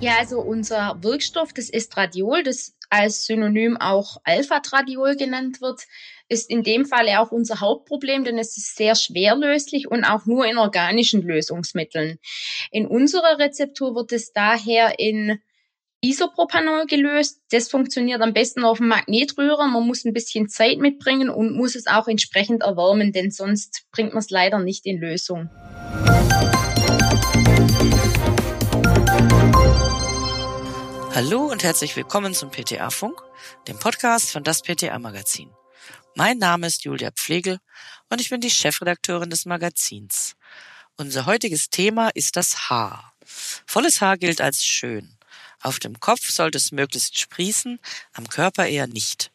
Ja, also unser Wirkstoff, das Estradiol, das als Synonym auch Alpha-Tradiol genannt wird, ist in dem Falle auch unser Hauptproblem, denn es ist sehr schwerlöslich und auch nur in organischen Lösungsmitteln. In unserer Rezeptur wird es daher in Isopropanol gelöst. Das funktioniert am besten auf dem Magnetrührer. Man muss ein bisschen Zeit mitbringen und muss es auch entsprechend erwärmen, denn sonst bringt man es leider nicht in Lösung. Hallo und herzlich willkommen zum PTA-Funk, dem Podcast von das PTA-Magazin. Mein Name ist Julia Pflegel und ich bin die Chefredakteurin des Magazins. Unser heutiges Thema ist das Haar. Volles Haar gilt als schön. Auf dem Kopf sollte es möglichst sprießen, am Körper eher nicht.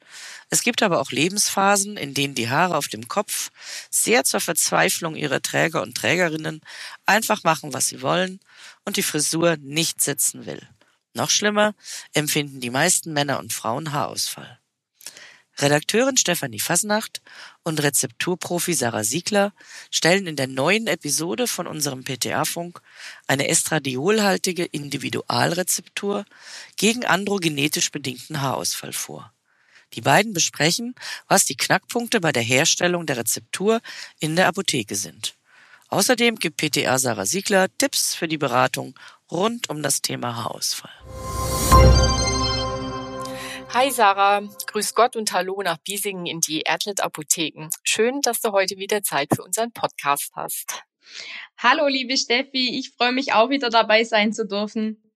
Es gibt aber auch Lebensphasen, in denen die Haare auf dem Kopf sehr zur Verzweiflung ihrer Träger und Trägerinnen einfach machen, was sie wollen und die Frisur nicht sitzen will. Noch schlimmer empfinden die meisten Männer und Frauen Haarausfall. Redakteurin Stefanie Fasnacht und Rezepturprofi Sarah Siegler stellen in der neuen Episode von unserem PTA-Funk eine estradiolhaltige Individualrezeptur gegen androgenetisch bedingten Haarausfall vor. Die beiden besprechen, was die Knackpunkte bei der Herstellung der Rezeptur in der Apotheke sind. Außerdem gibt PTA Sarah Siegler Tipps für die Beratung rund um das Thema Haarausfall. Hi Sarah, grüß Gott und hallo nach Biesingen in die Erdlet Apotheken. Schön, dass du heute wieder Zeit für unseren Podcast hast. Hallo liebe Steffi, ich freue mich auch wieder dabei sein zu dürfen.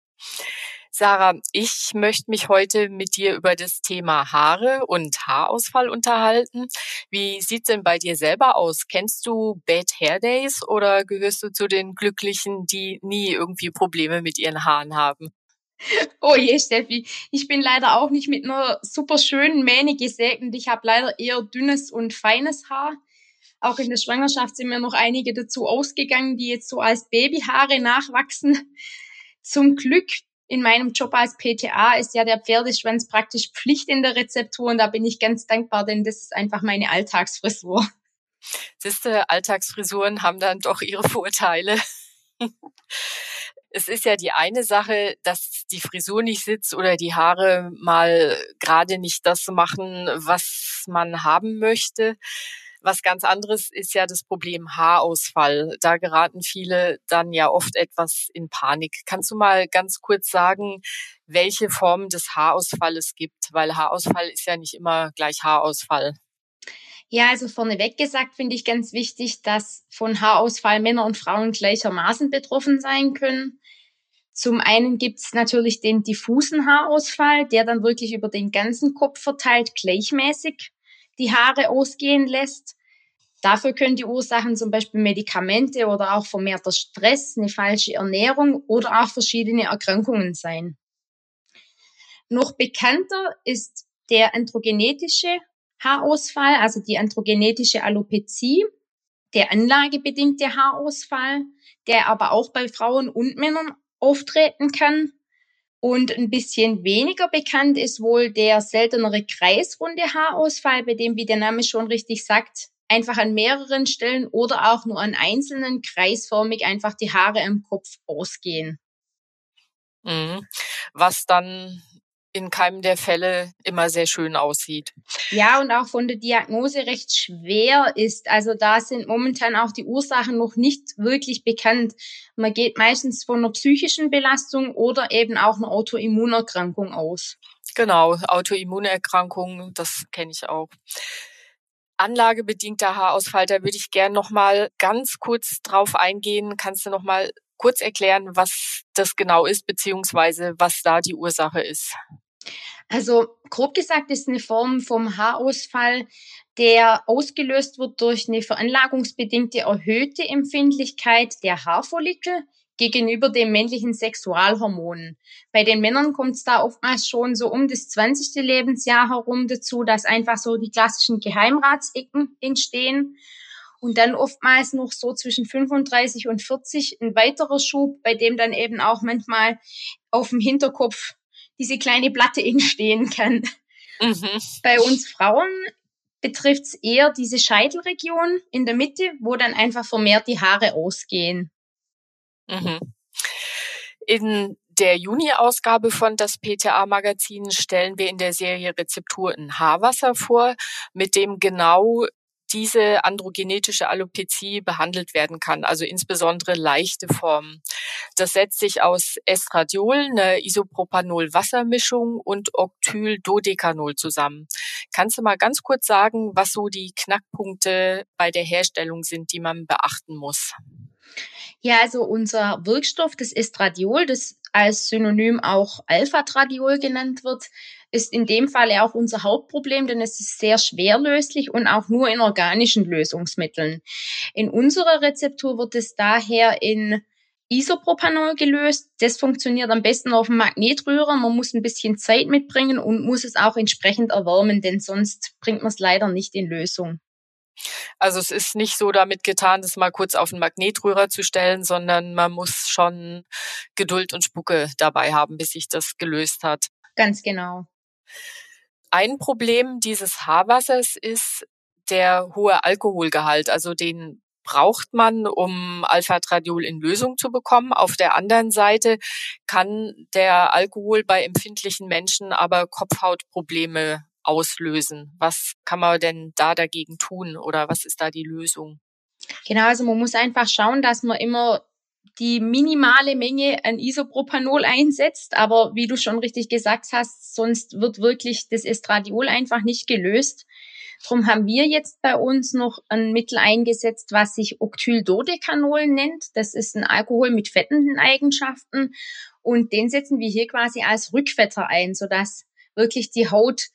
Sarah, ich möchte mich heute mit dir über das Thema Haare und Haarausfall unterhalten. Wie sieht's denn bei dir selber aus? Kennst du Bad Hair Days oder gehörst du zu den Glücklichen, die nie irgendwie Probleme mit ihren Haaren haben? Oh je, Steffi, ich bin leider auch nicht mit einer super schönen Mähne gesegnet. Ich habe leider eher dünnes und feines Haar. Auch in der Schwangerschaft sind mir noch einige dazu ausgegangen, die jetzt so als Babyhaare nachwachsen. Zum Glück in meinem Job als PTA ist ja der Pferdeschwanz praktisch Pflicht in der Rezeptur und da bin ich ganz dankbar, denn das ist einfach meine Alltagsfrisur. Siehste, Alltagsfrisuren haben dann doch ihre Vorteile. es ist ja die eine Sache, dass die Frisur nicht sitzt oder die Haare mal gerade nicht das machen, was man haben möchte. Was ganz anderes ist ja das Problem Haarausfall. Da geraten viele dann ja oft etwas in Panik. Kannst du mal ganz kurz sagen, welche Formen des Haarausfalles gibt? Weil Haarausfall ist ja nicht immer gleich Haarausfall. Ja, also vorneweg gesagt finde ich ganz wichtig, dass von Haarausfall Männer und Frauen gleichermaßen betroffen sein können. Zum einen gibt's natürlich den diffusen Haarausfall, der dann wirklich über den ganzen Kopf verteilt gleichmäßig die Haare ausgehen lässt. Dafür können die Ursachen zum Beispiel Medikamente oder auch vermehrter Stress, eine falsche Ernährung oder auch verschiedene Erkrankungen sein. Noch bekannter ist der androgenetische Haarausfall, also die androgenetische Alopezie, der anlagebedingte Haarausfall, der aber auch bei Frauen und Männern auftreten kann. Und ein bisschen weniger bekannt ist wohl der seltenere kreisrunde Haarausfall, bei dem, wie der Name schon richtig sagt, einfach an mehreren Stellen oder auch nur an einzelnen kreisförmig einfach die Haare im Kopf ausgehen. Mhm. Was dann in keinem der Fälle immer sehr schön aussieht. Ja, und auch von der Diagnose recht schwer ist. Also da sind momentan auch die Ursachen noch nicht wirklich bekannt. Man geht meistens von einer psychischen Belastung oder eben auch einer Autoimmunerkrankung aus. Genau, Autoimmunerkrankung, das kenne ich auch. Anlagebedingter Haarausfall, da würde ich gern noch mal ganz kurz drauf eingehen. Kannst du noch mal kurz erklären, was das genau ist, beziehungsweise was da die Ursache ist? Also grob gesagt ist eine Form vom Haarausfall, der ausgelöst wird durch eine veranlagungsbedingte erhöhte Empfindlichkeit der Haarfollikel gegenüber dem männlichen Sexualhormon. Bei den Männern kommt es da oftmals schon so um das 20. Lebensjahr herum dazu, dass einfach so die klassischen Geheimratsecken entstehen. Und dann oftmals noch so zwischen 35 und 40 ein weiterer Schub, bei dem dann eben auch manchmal auf dem Hinterkopf diese kleine Platte entstehen kann. Mhm. Bei uns Frauen betrifft es eher diese Scheitelregion in der Mitte, wo dann einfach vermehrt die Haare ausgehen. Mhm. In der Juni-Ausgabe von das PTA-Magazin stellen wir in der Serie Rezepturen Haarwasser vor, mit dem genau diese androgenetische Alopezie behandelt werden kann, also insbesondere leichte Formen. Das setzt sich aus Estradiol, eine Isopropanol-Wassermischung und Octyl-Dodecanol zusammen. Kannst du mal ganz kurz sagen, was so die Knackpunkte bei der Herstellung sind, die man beachten muss? Ja, also unser Wirkstoff, das Estradiol, das als Synonym auch Alpha-Tradiol genannt wird, ist in dem Fall auch unser Hauptproblem, denn es ist sehr schwerlöslich und auch nur in organischen Lösungsmitteln. In unserer Rezeptur wird es daher in Isopropanol gelöst. Das funktioniert am besten auf dem Magnetrührer. Man muss ein bisschen Zeit mitbringen und muss es auch entsprechend erwärmen, denn sonst bringt man es leider nicht in Lösung. Also es ist nicht so damit getan, das mal kurz auf den Magnetrührer zu stellen, sondern man muss schon Geduld und Spucke dabei haben, bis sich das gelöst hat. Ganz genau. Ein Problem dieses Haarwassers ist der hohe Alkoholgehalt, also den braucht man, um Alpha-Tradiol in Lösung zu bekommen. Auf der anderen Seite kann der Alkohol bei empfindlichen Menschen aber Kopfhautprobleme auslösen. Was kann man denn da dagegen tun oder was ist da die Lösung? Genau, also man muss einfach schauen, dass man immer die minimale Menge an Isopropanol einsetzt, aber wie du schon richtig gesagt hast, sonst wird wirklich das Estradiol einfach nicht gelöst. Drum haben wir jetzt bei uns noch ein Mittel eingesetzt, was sich Octyldodecanol nennt. Das ist ein Alkohol mit fettenden Eigenschaften und den setzen wir hier quasi als Rückfetter ein, sodass wirklich die Haut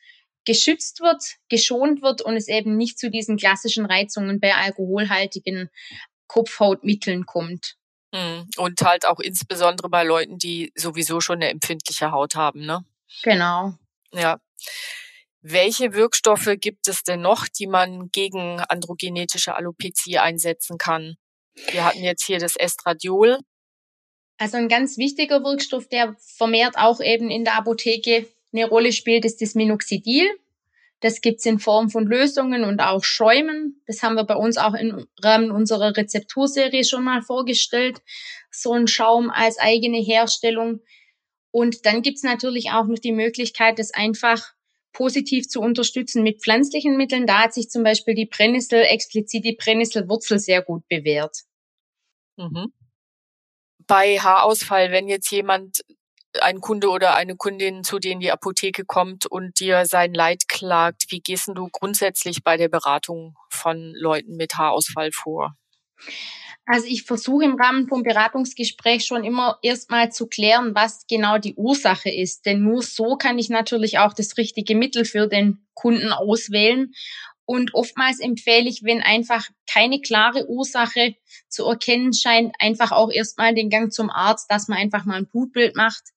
geschützt wird, geschont wird und es eben nicht zu diesen klassischen Reizungen bei alkoholhaltigen Kopfhautmitteln kommt. Hm. Und halt auch insbesondere bei Leuten, die sowieso schon eine empfindliche Haut haben, ne? Genau. Ja. Welche Wirkstoffe gibt es denn noch, die man gegen androgenetische Alopezie einsetzen kann? Wir hatten jetzt hier das Estradiol. Also ein ganz wichtiger Wirkstoff, der vermehrt auch eben in der Apotheke eine Rolle spielt, ist das Minoxidil. Das gibt's in Form von Lösungen und auch Schäumen. Das haben wir bei uns auch im Rahmen unserer Rezepturserie schon mal vorgestellt. So ein Schaum als eigene Herstellung. Und dann gibt's natürlich auch noch die Möglichkeit, das einfach positiv zu unterstützen mit pflanzlichen Mitteln. Da hat sich zum Beispiel die Brennnessel, explizit die Brennnesselwurzel sehr gut bewährt. Mhm. Bei Haarausfall, wenn jetzt jemand ein Kunde oder eine Kundin zu dir in die Apotheke kommt und dir sein Leid klagt, wie gehst du grundsätzlich bei der Beratung von Leuten mit Haarausfall vor? Also ich versuche im Rahmen vom Beratungsgespräch schon immer erstmal zu klären, was genau die Ursache ist. Denn nur so kann ich natürlich auch das richtige Mittel für den Kunden auswählen. Und oftmals empfehle ich, wenn einfach keine klare Ursache zu erkennen scheint, einfach auch erstmal den Gang zum Arzt, dass man einfach mal ein Blutbild macht,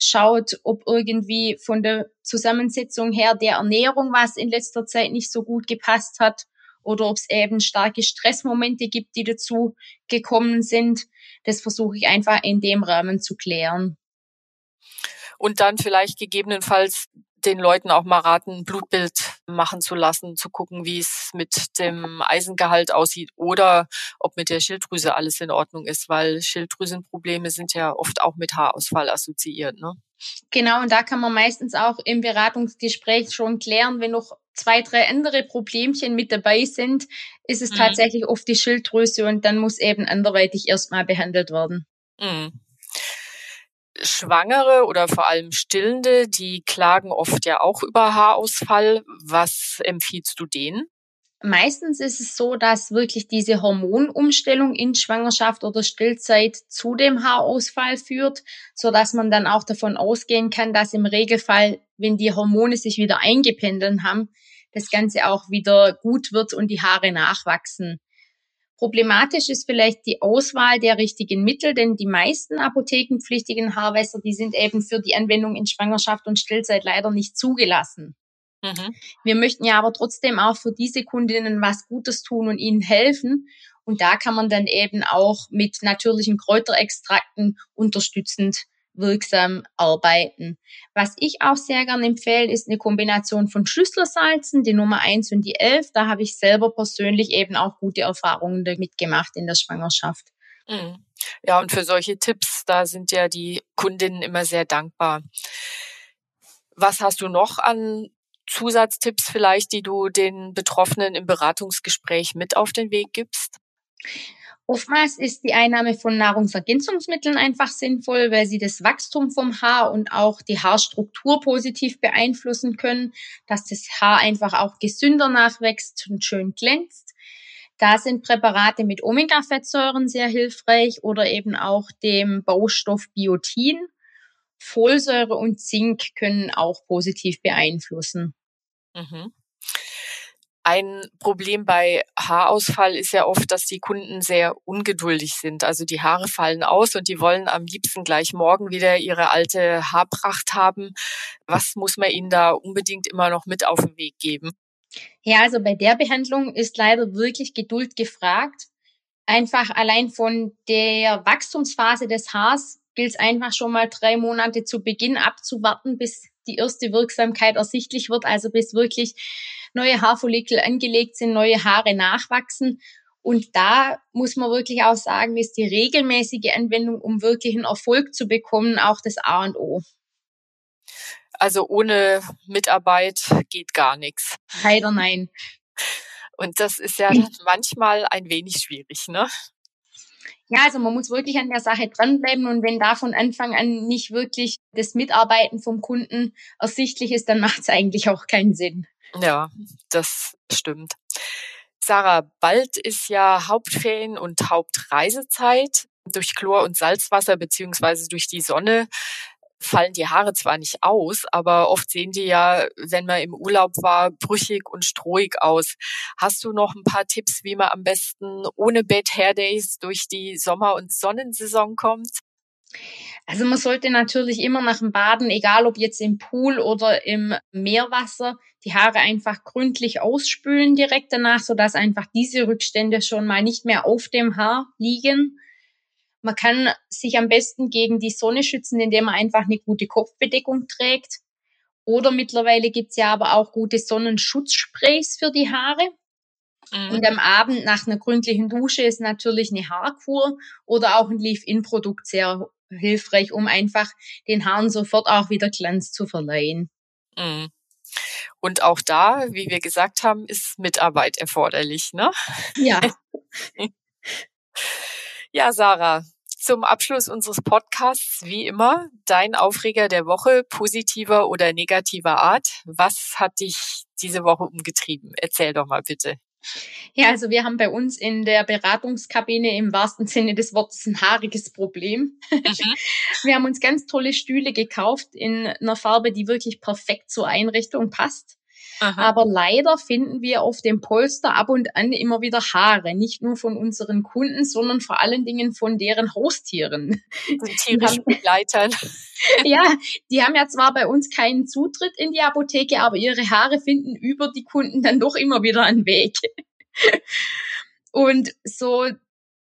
schaut, ob irgendwie von der Zusammensetzung her der Ernährung was in letzter Zeit nicht so gut gepasst hat oder ob es eben starke Stressmomente gibt, die dazu gekommen sind. Das versuche ich einfach in dem Rahmen zu klären. Und dann vielleicht gegebenenfalls den Leuten auch mal raten, Blutbild machen zu lassen, zu gucken, wie es mit dem Eisengehalt aussieht oder ob mit der Schilddrüse alles in Ordnung ist, weil Schilddrüsenprobleme sind ja oft auch mit Haarausfall assoziiert. Ne? Genau, und da kann man meistens auch im Beratungsgespräch schon klären, wenn noch zwei, drei andere Problemchen mit dabei sind, ist es mhm. tatsächlich oft die Schilddrüse und dann muss eben anderweitig erstmal behandelt werden. Mhm. Schwangere oder vor allem Stillende, die klagen oft ja auch über Haarausfall. Was empfiehlst du denen? Meistens ist es so, dass wirklich diese Hormonumstellung in Schwangerschaft oder Stillzeit zu dem Haarausfall führt, so dass man dann auch davon ausgehen kann, dass im Regelfall, wenn die Hormone sich wieder eingependelt haben, das Ganze auch wieder gut wird und die Haare nachwachsen. Problematisch ist vielleicht die Auswahl der richtigen Mittel, denn die meisten apothekenpflichtigen Haarwässer, die sind eben für die Anwendung in Schwangerschaft und Stillzeit leider nicht zugelassen. Mhm. Wir möchten ja aber trotzdem auch für diese Kundinnen was Gutes tun und ihnen helfen. Und da kann man dann eben auch mit natürlichen Kräuterextrakten unterstützend wirksam arbeiten. Was ich auch sehr gern empfehle, ist eine Kombination von Schlüsselsalzen, die Nummer eins und die elf. Da habe ich selber persönlich eben auch gute Erfahrungen damit gemacht in der Schwangerschaft. Mhm. Ja, und für solche Tipps, da sind ja die Kundinnen immer sehr dankbar. Was hast du noch an Zusatztipps vielleicht, die du den Betroffenen im Beratungsgespräch mit auf den Weg gibst? Oftmals ist die Einnahme von Nahrungsergänzungsmitteln einfach sinnvoll, weil sie das Wachstum vom Haar und auch die Haarstruktur positiv beeinflussen können, dass das Haar einfach auch gesünder nachwächst und schön glänzt. Da sind Präparate mit Omega-Fettsäuren sehr hilfreich oder eben auch dem Baustoff Biotin. Folsäure und Zink können auch positiv beeinflussen. Mhm. Ein Problem bei Haarausfall ist ja oft, dass die Kunden sehr ungeduldig sind. Also die Haare fallen aus und die wollen am liebsten gleich morgen wieder ihre alte Haarpracht haben. Was muss man ihnen da unbedingt immer noch mit auf den Weg geben? Ja, also bei der Behandlung ist leider wirklich Geduld gefragt. Einfach allein von der Wachstumsphase des Haars gilt es einfach schon mal drei Monate zu Beginn abzuwarten, bis die erste Wirksamkeit ersichtlich wird, also bis wirklich neue Haarfollikel angelegt sind, neue Haare nachwachsen. Und da muss man wirklich auch sagen, ist die regelmäßige Anwendung, um wirklich einen Erfolg zu bekommen, auch das A und O. Also ohne Mitarbeit geht gar nichts. Leider nein. Und das ist ja manchmal ein wenig schwierig, ne? Ja, also man muss wirklich an der Sache dranbleiben und wenn da von Anfang an nicht wirklich das Mitarbeiten vom Kunden ersichtlich ist, dann macht es eigentlich auch keinen Sinn. Ja, das stimmt. Sarah, bald ist ja Hauptferien und Hauptreisezeit. Durch Chlor- und Salzwasser beziehungsweise durch die Sonne fallen die Haare zwar nicht aus, aber oft sehen die ja, wenn man im Urlaub war, brüchig und strohig aus. Hast du noch ein paar Tipps, wie man am besten ohne Bad Hair Days durch die Sommer- und Sonnensaison kommt? Also man sollte natürlich immer nach dem Baden, egal ob jetzt im Pool oder im Meerwasser, die Haare einfach gründlich ausspülen direkt danach, sodass einfach diese Rückstände schon mal nicht mehr auf dem Haar liegen. Man kann sich am besten gegen die Sonne schützen, indem man einfach eine gute Kopfbedeckung trägt. Oder mittlerweile gibt's ja aber auch gute Sonnenschutzsprays für die Haare. Mhm. Und am Abend nach einer gründlichen Dusche ist natürlich eine Haarkur oder auch ein Leave-In-Produkt sehr hilfreich, um einfach den Haaren sofort auch wieder Glanz zu verleihen. Mhm. Und auch da, wie wir gesagt haben, ist Mitarbeit erforderlich, ne? Ja. ja, Sarah, zum Abschluss unseres Podcasts, wie immer, dein Aufreger der Woche, positiver oder negativer Art. Was hat dich diese Woche umgetrieben? Erzähl doch mal bitte. Ja, also wir haben bei uns in der Beratungskabine im wahrsten Sinne des Wortes ein haariges Problem. Mhm. Wir haben uns ganz tolle Stühle gekauft in einer Farbe, die wirklich perfekt zur Einrichtung passt. Aha. Aber leider finden wir auf dem Polster ab und an immer wieder Haare, nicht nur von unseren Kunden, sondern vor allen Dingen von deren Haustieren. Tierischen Begleitern. ja, die haben ja zwar bei uns keinen Zutritt in die Apotheke, aber ihre Haare finden über die Kunden dann doch immer wieder einen Weg. Und so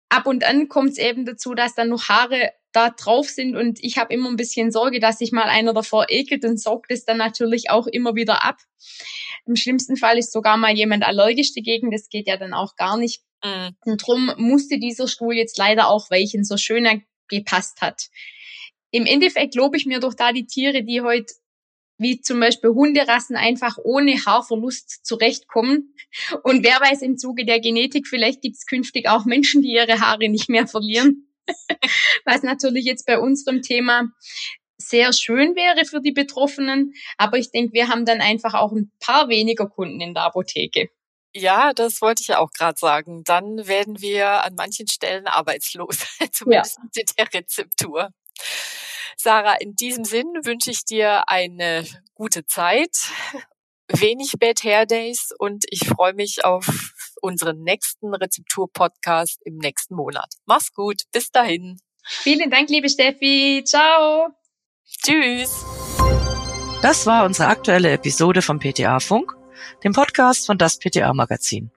ab und an kommt es eben dazu, dass dann noch Haare da drauf sind und ich habe immer ein bisschen Sorge, dass sich mal einer davor ekelt und saugt es dann natürlich auch immer wieder ab. Im schlimmsten Fall ist sogar mal jemand allergisch dagegen, das geht ja dann auch gar nicht. Mhm. Und drum musste dieser Stuhl jetzt leider auch weichen, so schön er gepasst hat. Im Endeffekt lobe ich mir doch da die Tiere, die heute wie zum Beispiel Hunderassen einfach ohne Haarverlust zurechtkommen. Und wer weiß im Zuge der Genetik, vielleicht gibt es künftig auch Menschen, die ihre Haare nicht mehr verlieren. Was natürlich jetzt bei unserem Thema sehr schön wäre für die Betroffenen. Aber ich denke, wir haben dann einfach auch ein paar weniger Kunden in der Apotheke. Ja, das wollte ich ja auch gerade sagen. Dann werden wir an manchen Stellen arbeitslos, zumindest ja. mit der Rezeptur. Sarah, in diesem Sinn wünsche ich dir eine gute Zeit, wenig Bad Hair Days und ich freue mich auf unseren nächsten Rezeptur-Podcast im nächsten Monat. Mach's gut, bis dahin. Vielen Dank, liebe Steffi. Ciao. Tschüss. Das war unsere aktuelle Episode vom PTA Funk, dem Podcast von das PTA Magazin.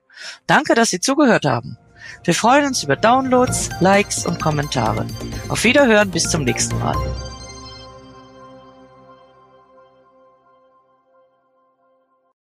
Danke, dass Sie zugehört haben. Wir freuen uns über Downloads, Likes und Kommentare. Auf Wiederhören bis zum nächsten Mal.